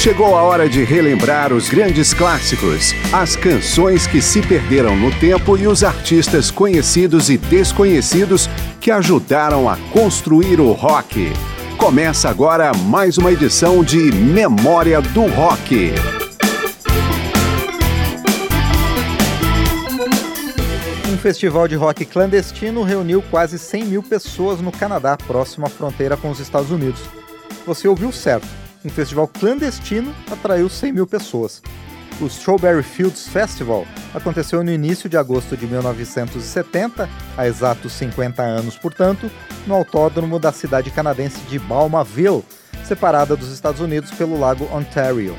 Chegou a hora de relembrar os grandes clássicos, as canções que se perderam no tempo e os artistas conhecidos e desconhecidos que ajudaram a construir o rock. Começa agora mais uma edição de Memória do Rock. Um festival de rock clandestino reuniu quase 100 mil pessoas no Canadá, próximo à fronteira com os Estados Unidos. Você ouviu certo um festival clandestino atraiu 100 mil pessoas. O Strawberry Fields Festival aconteceu no início de agosto de 1970, há exatos 50 anos, portanto, no autódromo da cidade canadense de Balmaville, separada dos Estados Unidos pelo lago Ontario.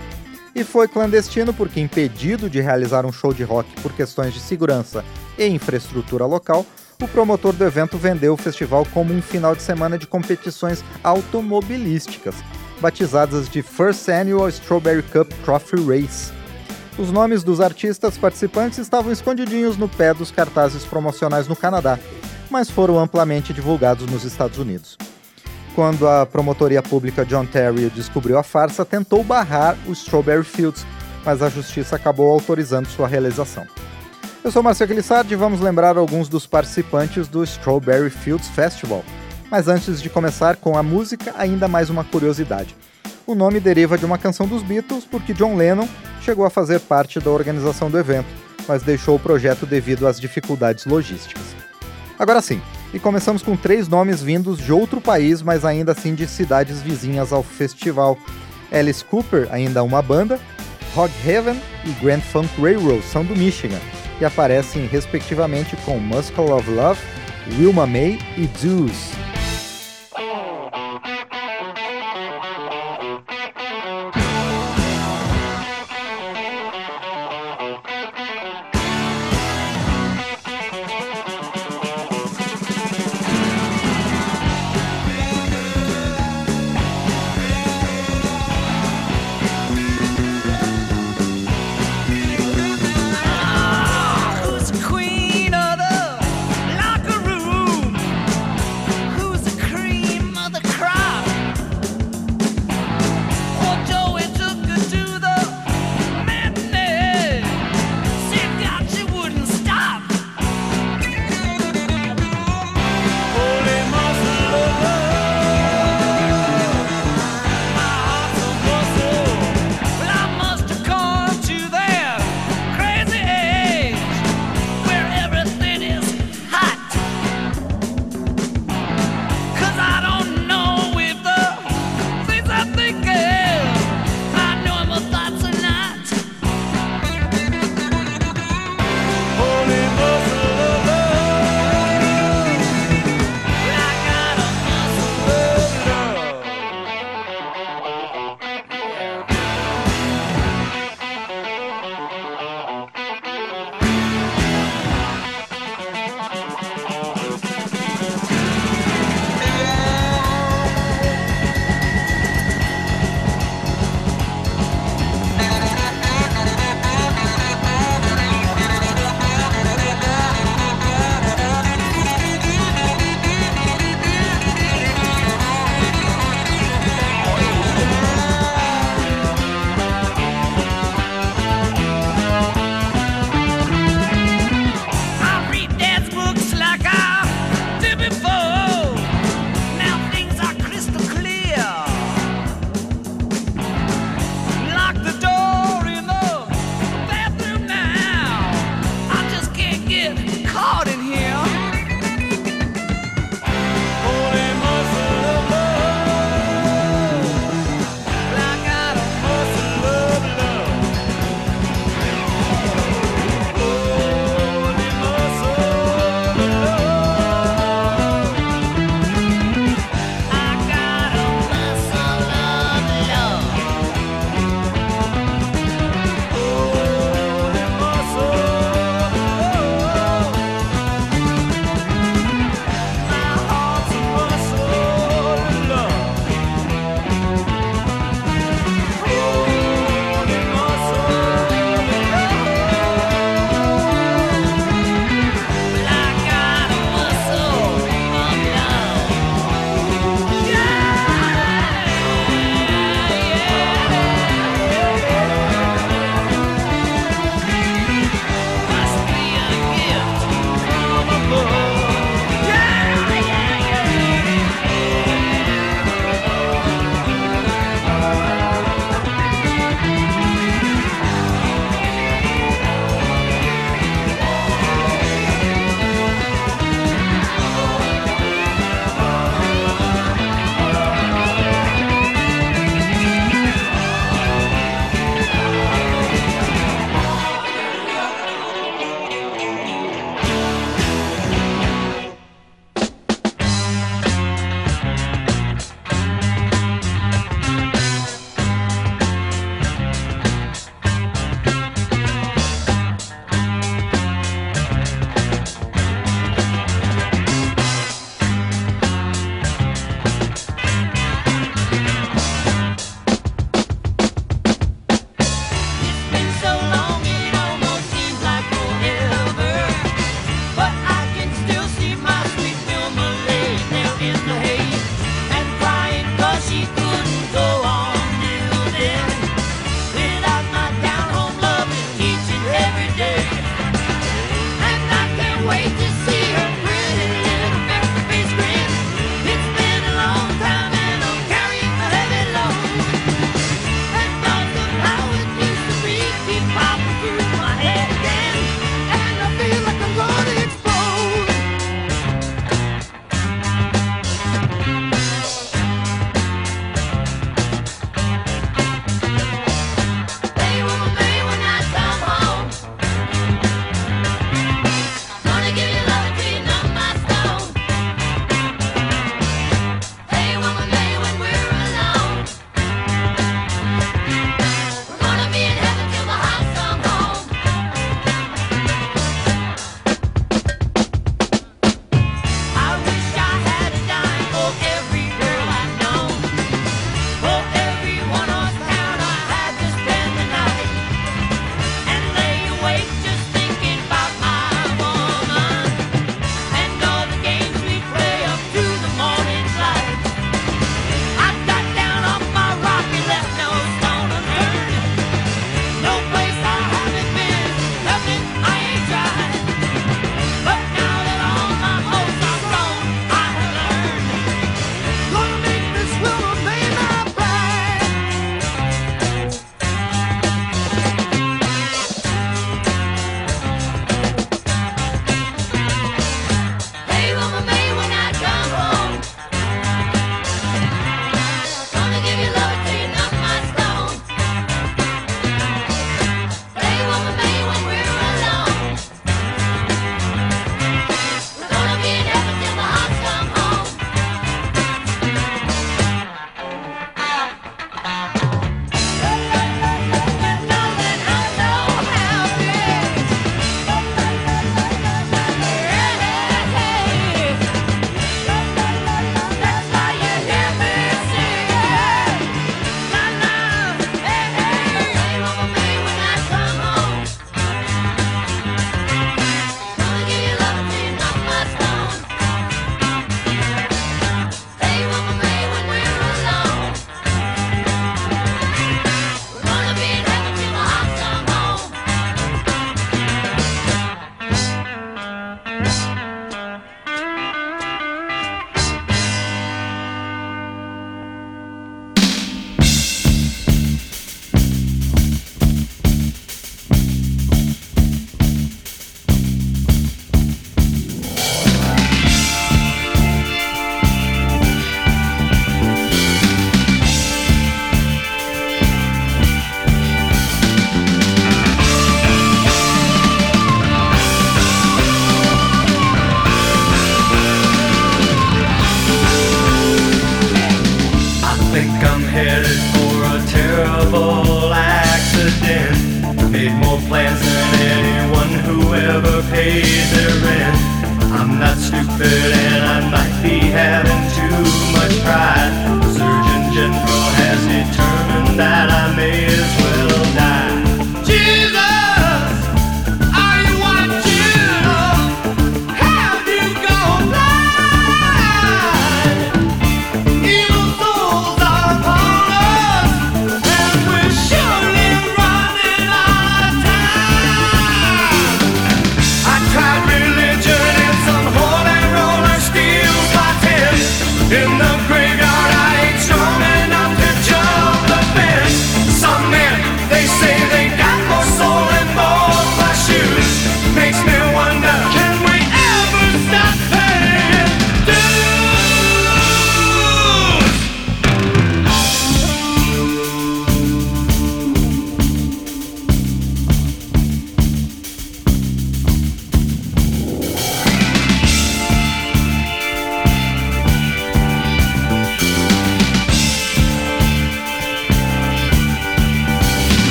E foi clandestino porque, impedido de realizar um show de rock por questões de segurança e infraestrutura local, o promotor do evento vendeu o festival como um final de semana de competições automobilísticas, batizadas de First Annual Strawberry Cup Trophy Race. Os nomes dos artistas participantes estavam escondidinhos no pé dos cartazes promocionais no Canadá, mas foram amplamente divulgados nos Estados Unidos. Quando a promotoria pública de Ontario descobriu a farsa, tentou barrar o Strawberry Fields, mas a justiça acabou autorizando sua realização. Eu sou Marcelo Lissardi e vamos lembrar alguns dos participantes do Strawberry Fields Festival, mas antes de começar com a música, ainda mais uma curiosidade. O nome deriva de uma canção dos Beatles porque John Lennon chegou a fazer parte da organização do evento, mas deixou o projeto devido às dificuldades logísticas. Agora sim, e começamos com três nomes vindos de outro país, mas ainda assim de cidades vizinhas ao festival. Alice Cooper, ainda uma banda, Hog Heaven e Grand Funk Railroad são do Michigan e aparecem respectivamente com Muscle of Love, Wilma May e Deuce.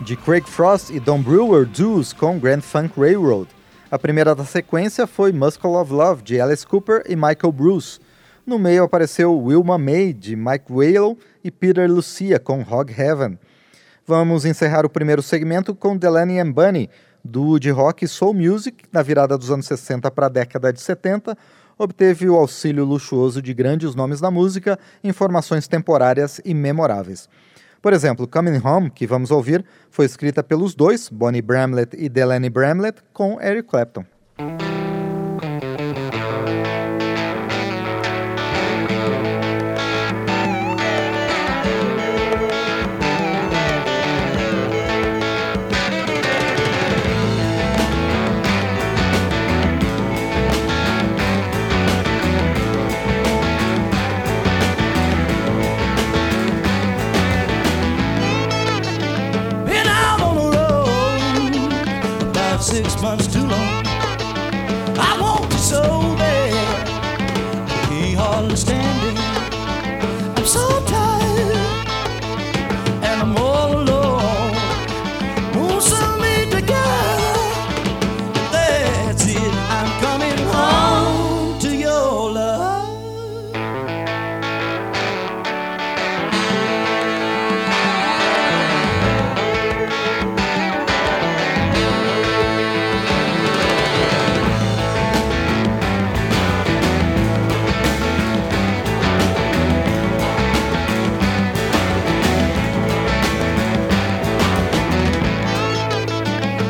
De Craig Frost e Don Brewer, Deuce com Grand Funk Railroad. A primeira da sequência foi Muscle of Love, de Alice Cooper e Michael Bruce. No meio apareceu Wilma May, de Mike Whale, e Peter Lucia, com Hog Heaven. Vamos encerrar o primeiro segmento com Delaney and Bunny, duo de rock e soul music, na virada dos anos 60 para a década de 70, obteve o auxílio luxuoso de grandes nomes da música em formações temporárias e memoráveis. Por exemplo, Coming Home, que vamos ouvir, foi escrita pelos dois, Bonnie Bramlett e Delaney Bramlett, com Eric Clapton.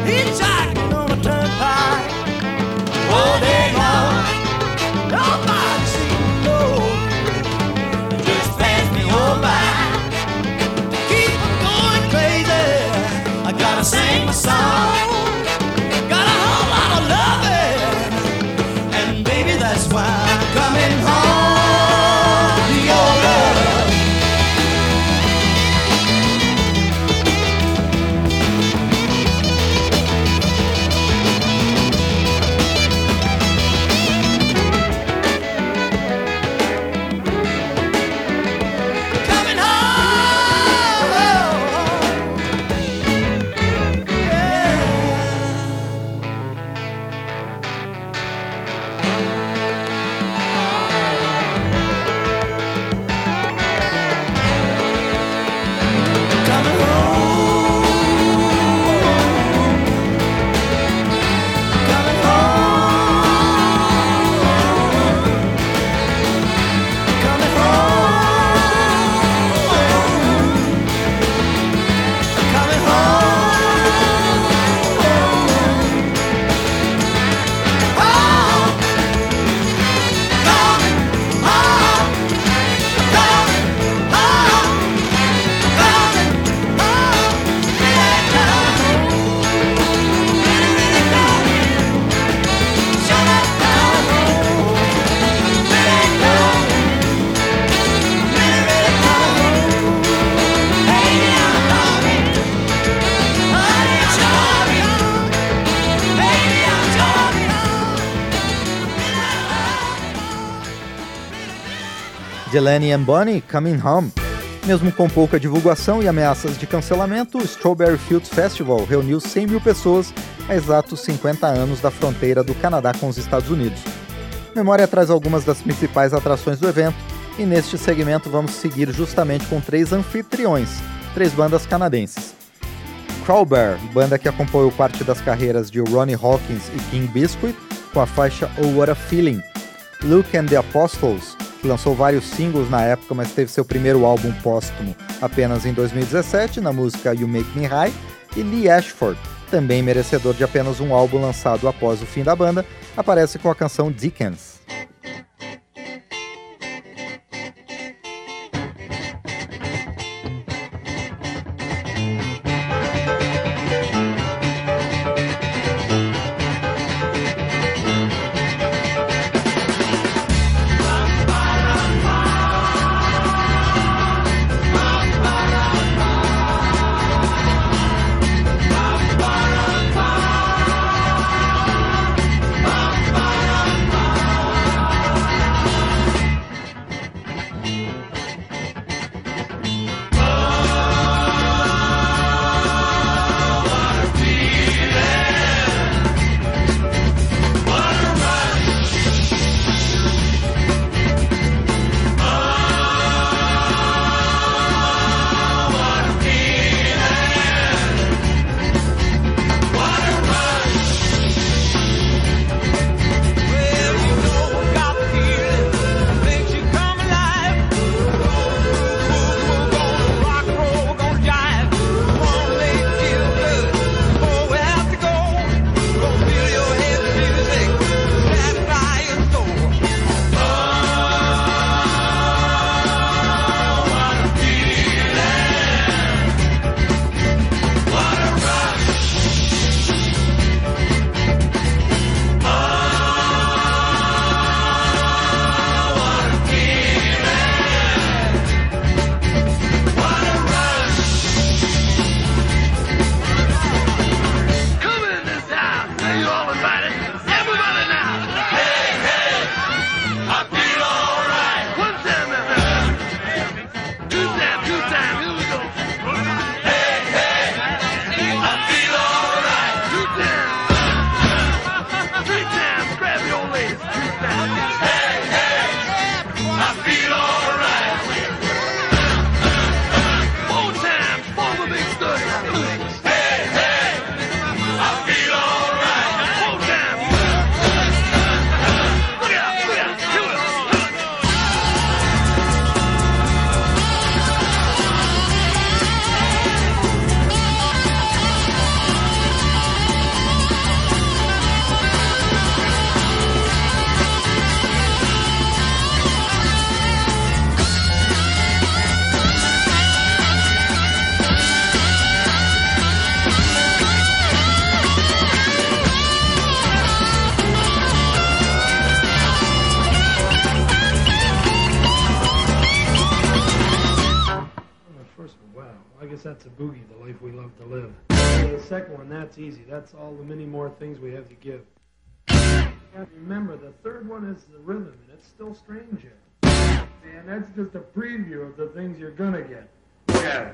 Hitchhiker. Delaney and Bonnie Coming Home. Mesmo com pouca divulgação e ameaças de cancelamento, o Strawberry Fields Festival reuniu 100 mil pessoas a exatos 50 anos da fronteira do Canadá com os Estados Unidos. Memória traz algumas das principais atrações do evento e neste segmento vamos seguir justamente com três anfitriões, três bandas canadenses. Crowbar, banda que acompanhou parte das carreiras de Ronnie Hawkins e King Biscuit, com a faixa Oh What a Feeling. Luke and the Apostles, lançou vários singles na época, mas teve seu primeiro álbum póstumo apenas em 2017, na música You Make Me High, e Lee Ashford, também merecedor de apenas um álbum lançado após o fim da banda, aparece com a canção Dickens. That's a boogie—the life we love to live. The second one—that's easy. That's all the many more things we have to give. And remember, the third one is the rhythm, and it's still strange yet. And that's just a preview of the things you're gonna get. Yeah.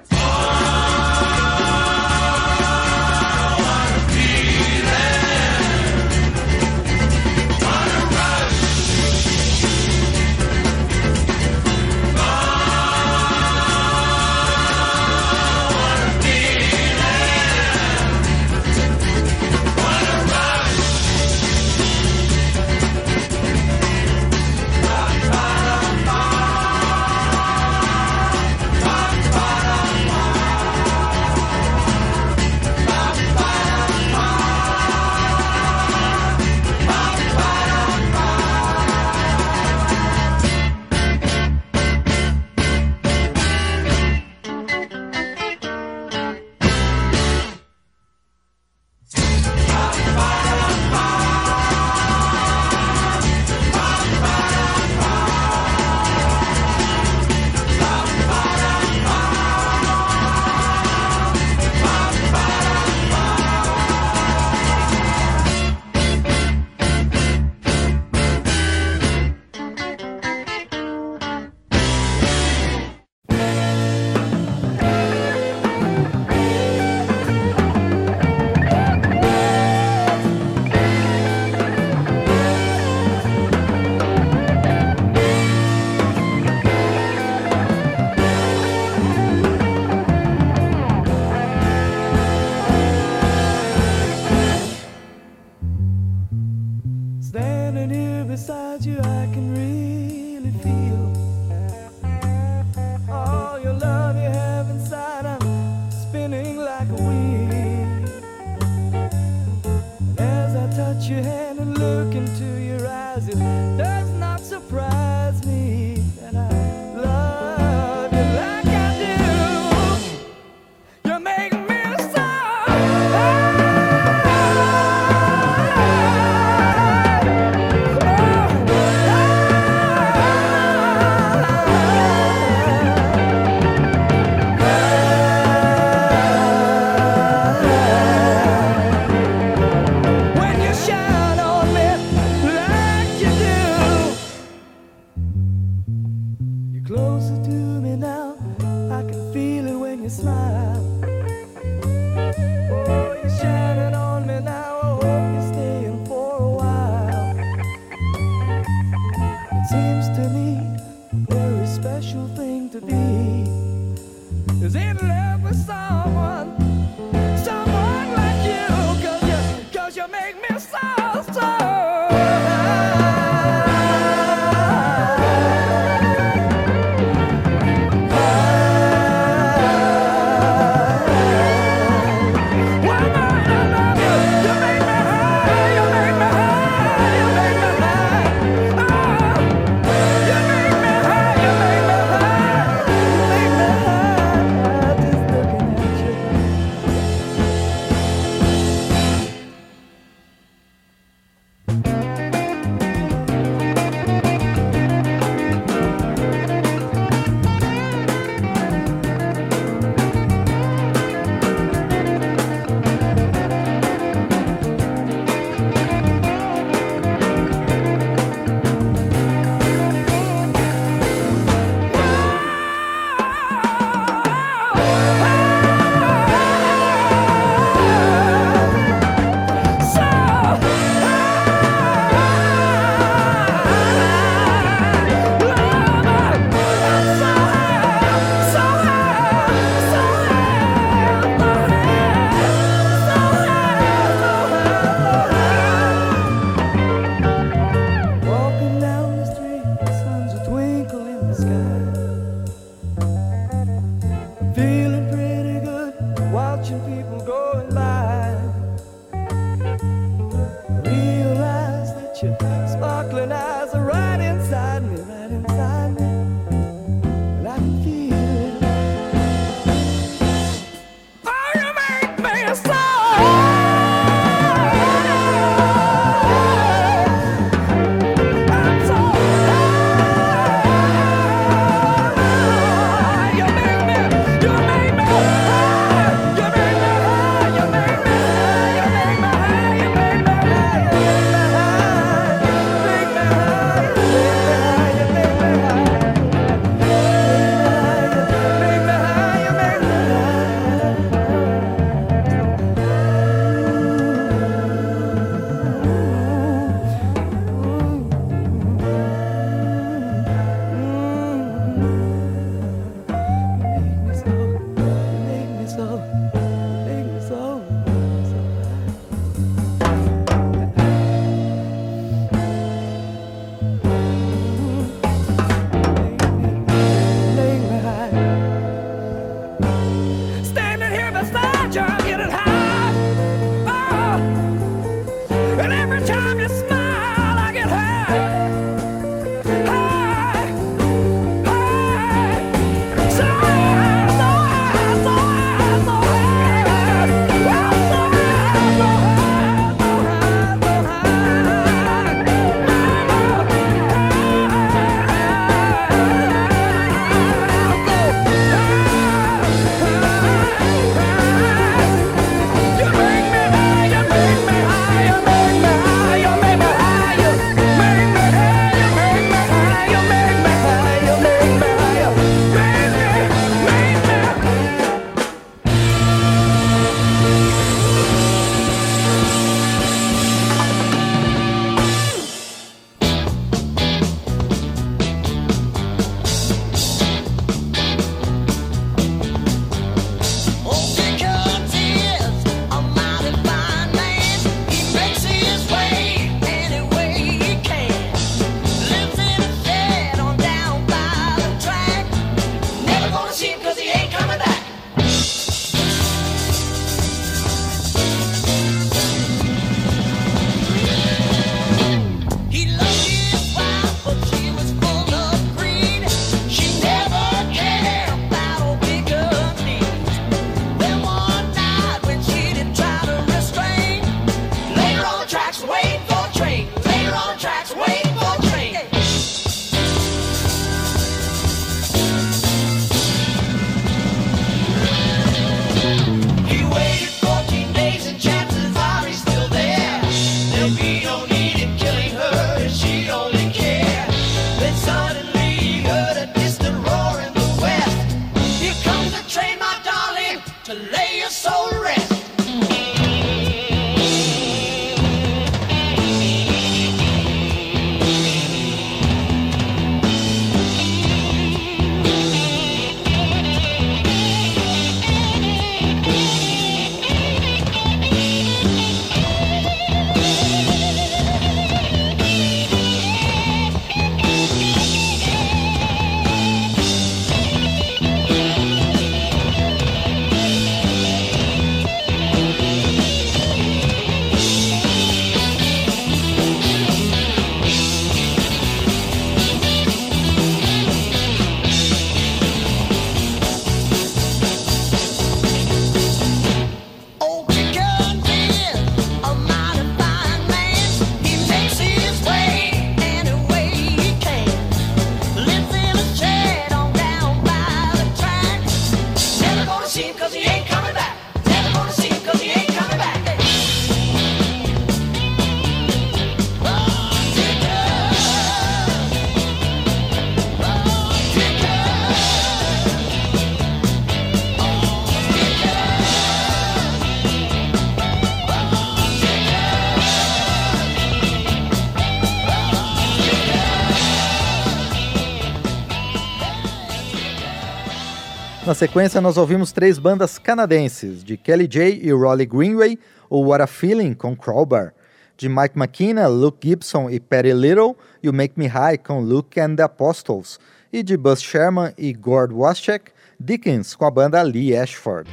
Na sequência, nós ouvimos três bandas canadenses, de Kelly J e Rolly Greenway, o What a Feeling com Crowbar, de Mike McKenna, Luke Gibson e Patty Little, e o Make Me High com Luke and the Apostles, e de Buzz Sherman e Gord Waschek, Dickens com a banda Lee Ashford.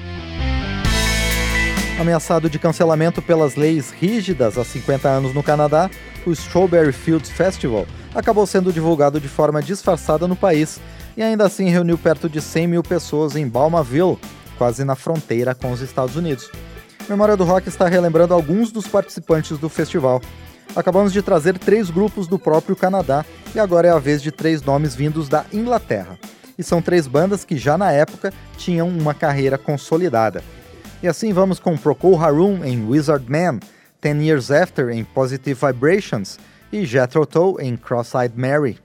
Ameaçado de cancelamento pelas leis rígidas há 50 anos no Canadá, o Strawberry Fields Festival acabou sendo divulgado de forma disfarçada no país e ainda assim reuniu perto de 100 mil pessoas em Balmaville, quase na fronteira com os Estados Unidos. Memória do Rock está relembrando alguns dos participantes do festival. Acabamos de trazer três grupos do próprio Canadá e agora é a vez de três nomes vindos da Inglaterra. E são três bandas que já na época tinham uma carreira consolidada. E assim vamos com Procol Harum em Wizard Man, Ten Years After em Positive Vibrations e Jethro Tull em Cross-Eyed Mary.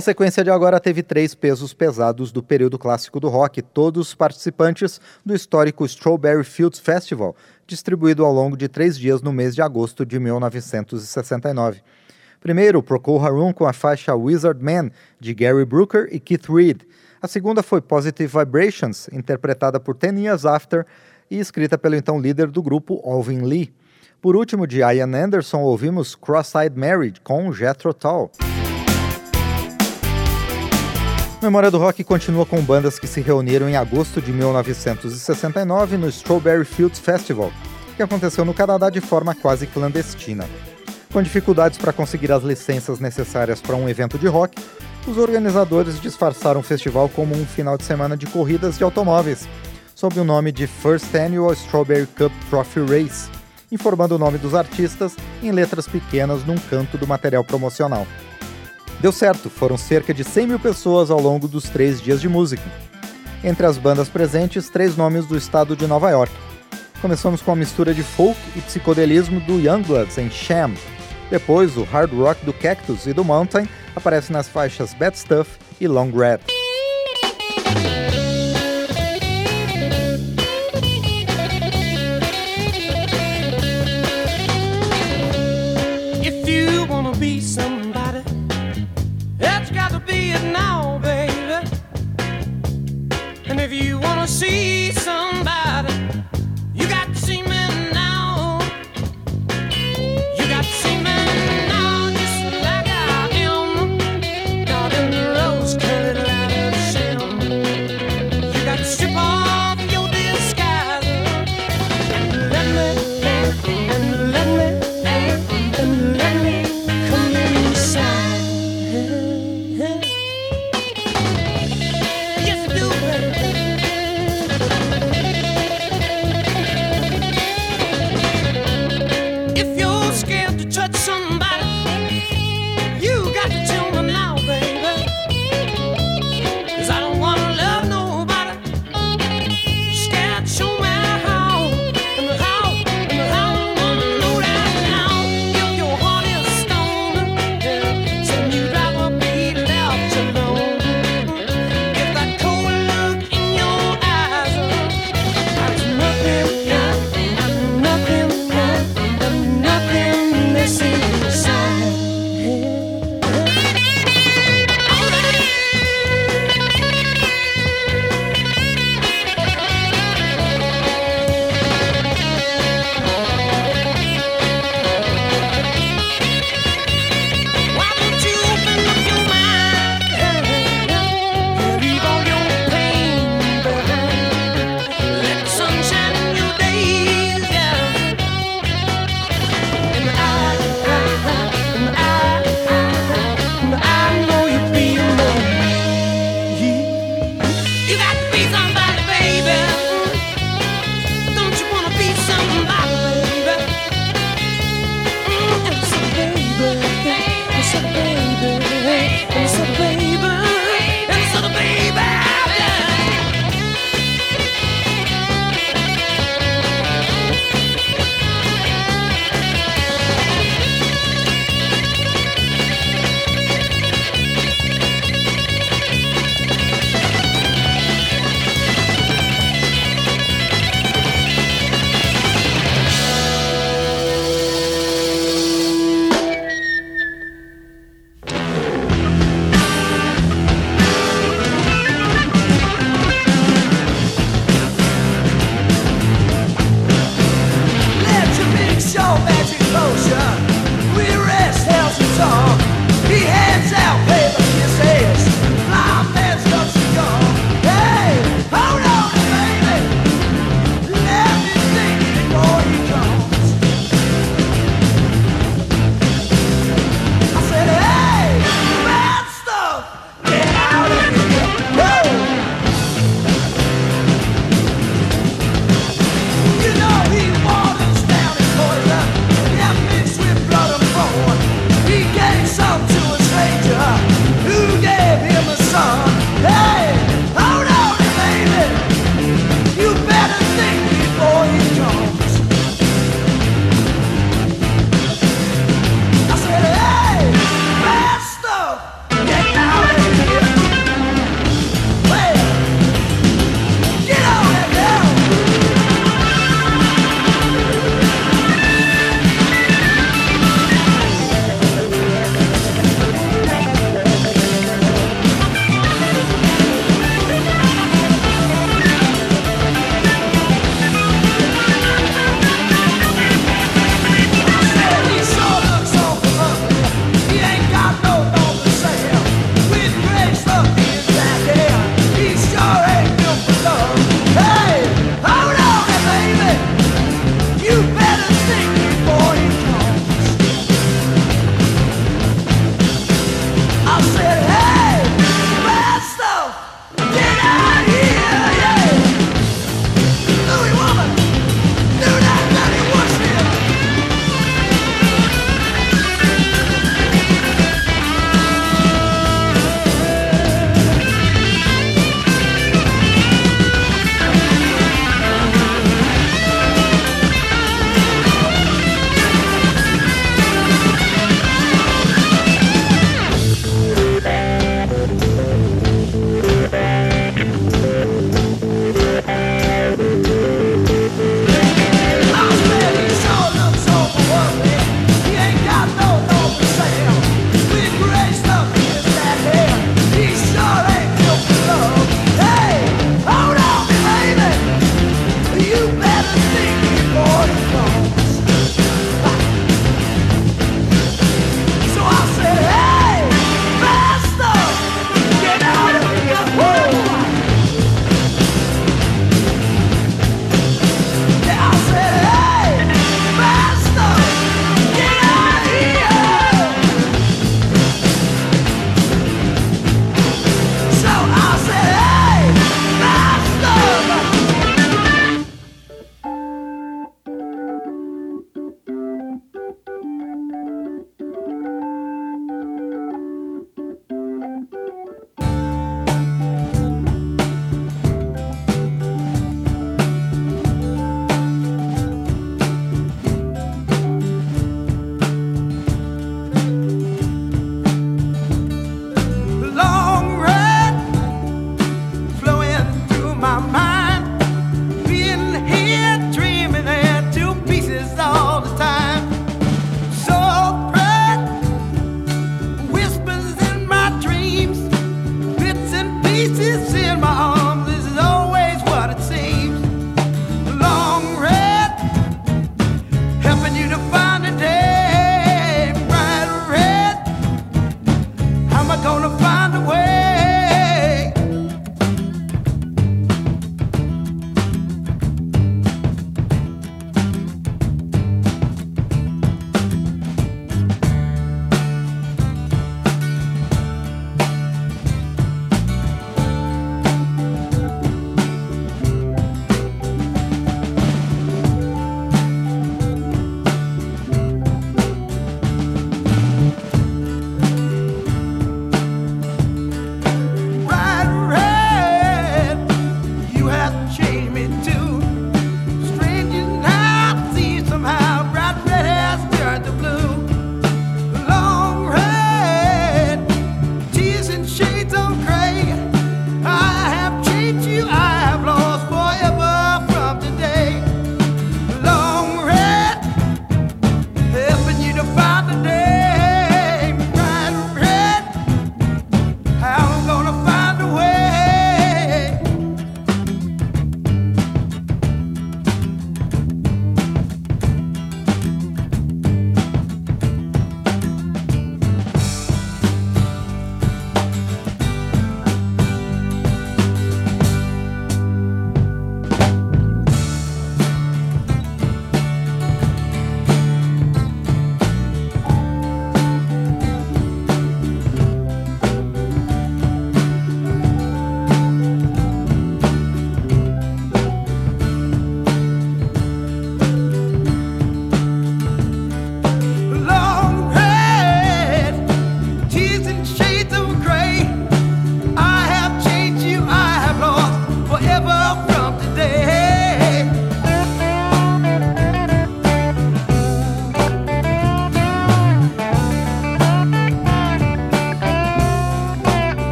A sequência de agora teve três pesos pesados do período clássico do rock, todos participantes do histórico Strawberry Fields Festival, distribuído ao longo de três dias no mês de agosto de 1969. Primeiro, Procol Harum com a faixa Wizard Man, de Gary Brooker e Keith Reed. A segunda foi Positive Vibrations, interpretada por Ten Years After e escrita pelo então líder do grupo, Alvin Lee. Por último, de Ian Anderson, ouvimos Cross-Eyed Married com Jethro Tull. Memória do Rock continua com bandas que se reuniram em agosto de 1969 no Strawberry Fields Festival, que aconteceu no Canadá de forma quase clandestina. Com dificuldades para conseguir as licenças necessárias para um evento de rock, os organizadores disfarçaram o festival como um final de semana de corridas de automóveis, sob o nome de First Annual Strawberry Cup Trophy Race, informando o nome dos artistas em letras pequenas num canto do material promocional. Deu certo, foram cerca de 100 mil pessoas ao longo dos três dias de música. Entre as bandas presentes, três nomes do estado de Nova York. Começamos com a mistura de folk e psicodelismo do Youngbloods em Sham. Depois, o hard rock do Cactus e do Mountain aparece nas faixas Bad Stuff e Long Red. If you wanna be if you wanna see somebody,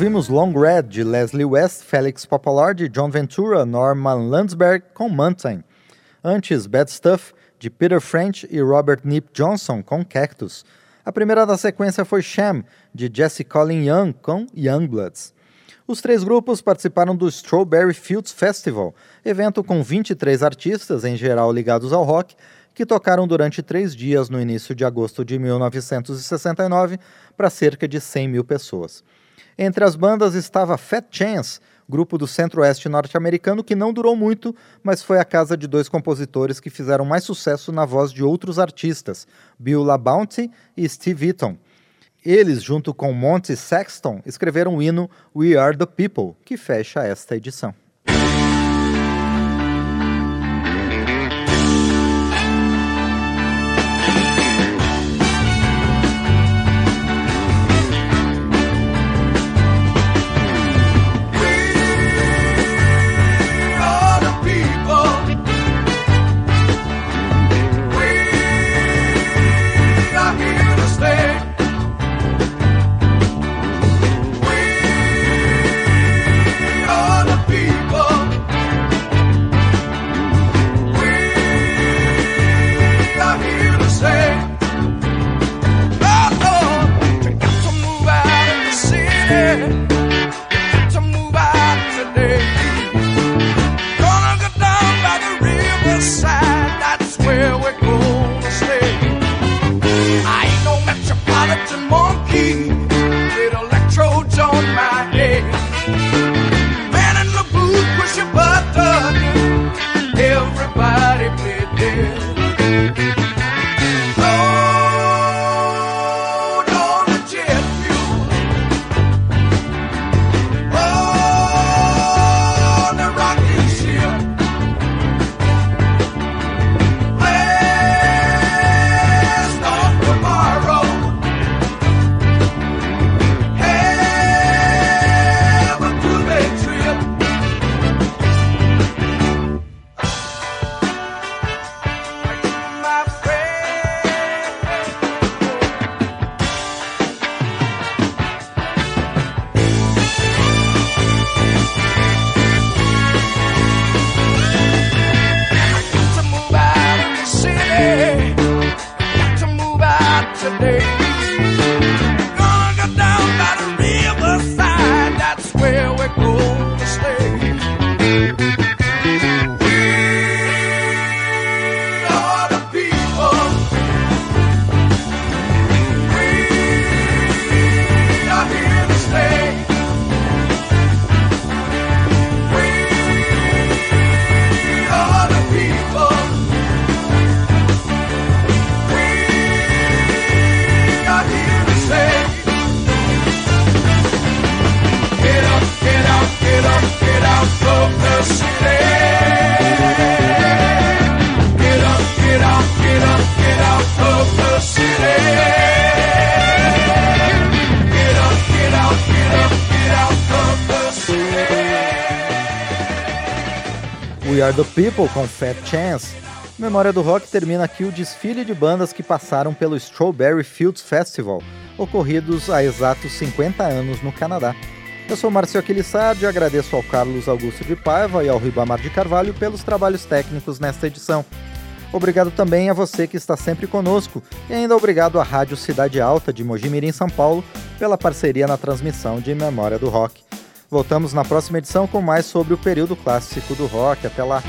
Ouvimos Long Red de Leslie West, Felix Popular de John Ventura, Norman Landsberg com Mountain. Antes, Bad Stuff de Peter French e Robert Nip Johnson com Cactus. A primeira da sequência foi Sham de Jesse Colin Young com Youngbloods. Os três grupos participaram do Strawberry Fields Festival, evento com 23 artistas, em geral ligados ao rock, que tocaram durante três dias no início de agosto de 1969 para cerca de 100 mil pessoas. Entre as bandas estava Fat Chance, grupo do centro-oeste norte-americano que não durou muito, mas foi a casa de dois compositores que fizeram mais sucesso na voz de outros artistas, Bill LaBounty e Steve Eaton. Eles, junto com Monty Sexton, escreveram o hino We Are the People, que fecha esta edição. Are the People com Fat Chance. Memória do Rock termina aqui o desfile de bandas que passaram pelo Strawberry Fields Festival, ocorridos há exatos 50 anos no Canadá. Eu sou Marcio Aquilissardi e agradeço ao Carlos Augusto de Paiva e ao Ribamar de Carvalho pelos trabalhos técnicos nesta edição. Obrigado também a você que está sempre conosco e ainda obrigado à Rádio Cidade Alta de Mojimirim, São Paulo, pela parceria na transmissão de Memória do Rock. Voltamos na próxima edição com mais sobre o período clássico do rock. Até lá.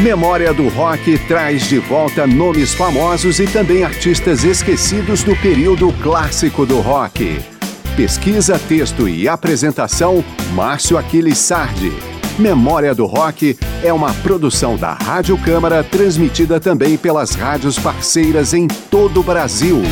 Memória do Rock traz de volta nomes famosos e também artistas esquecidos do período clássico do rock. Pesquisa, texto e apresentação: Márcio Aquiles Sardi. Memória do Rock é uma produção da Rádio Câmara, transmitida também pelas rádios parceiras em todo o Brasil.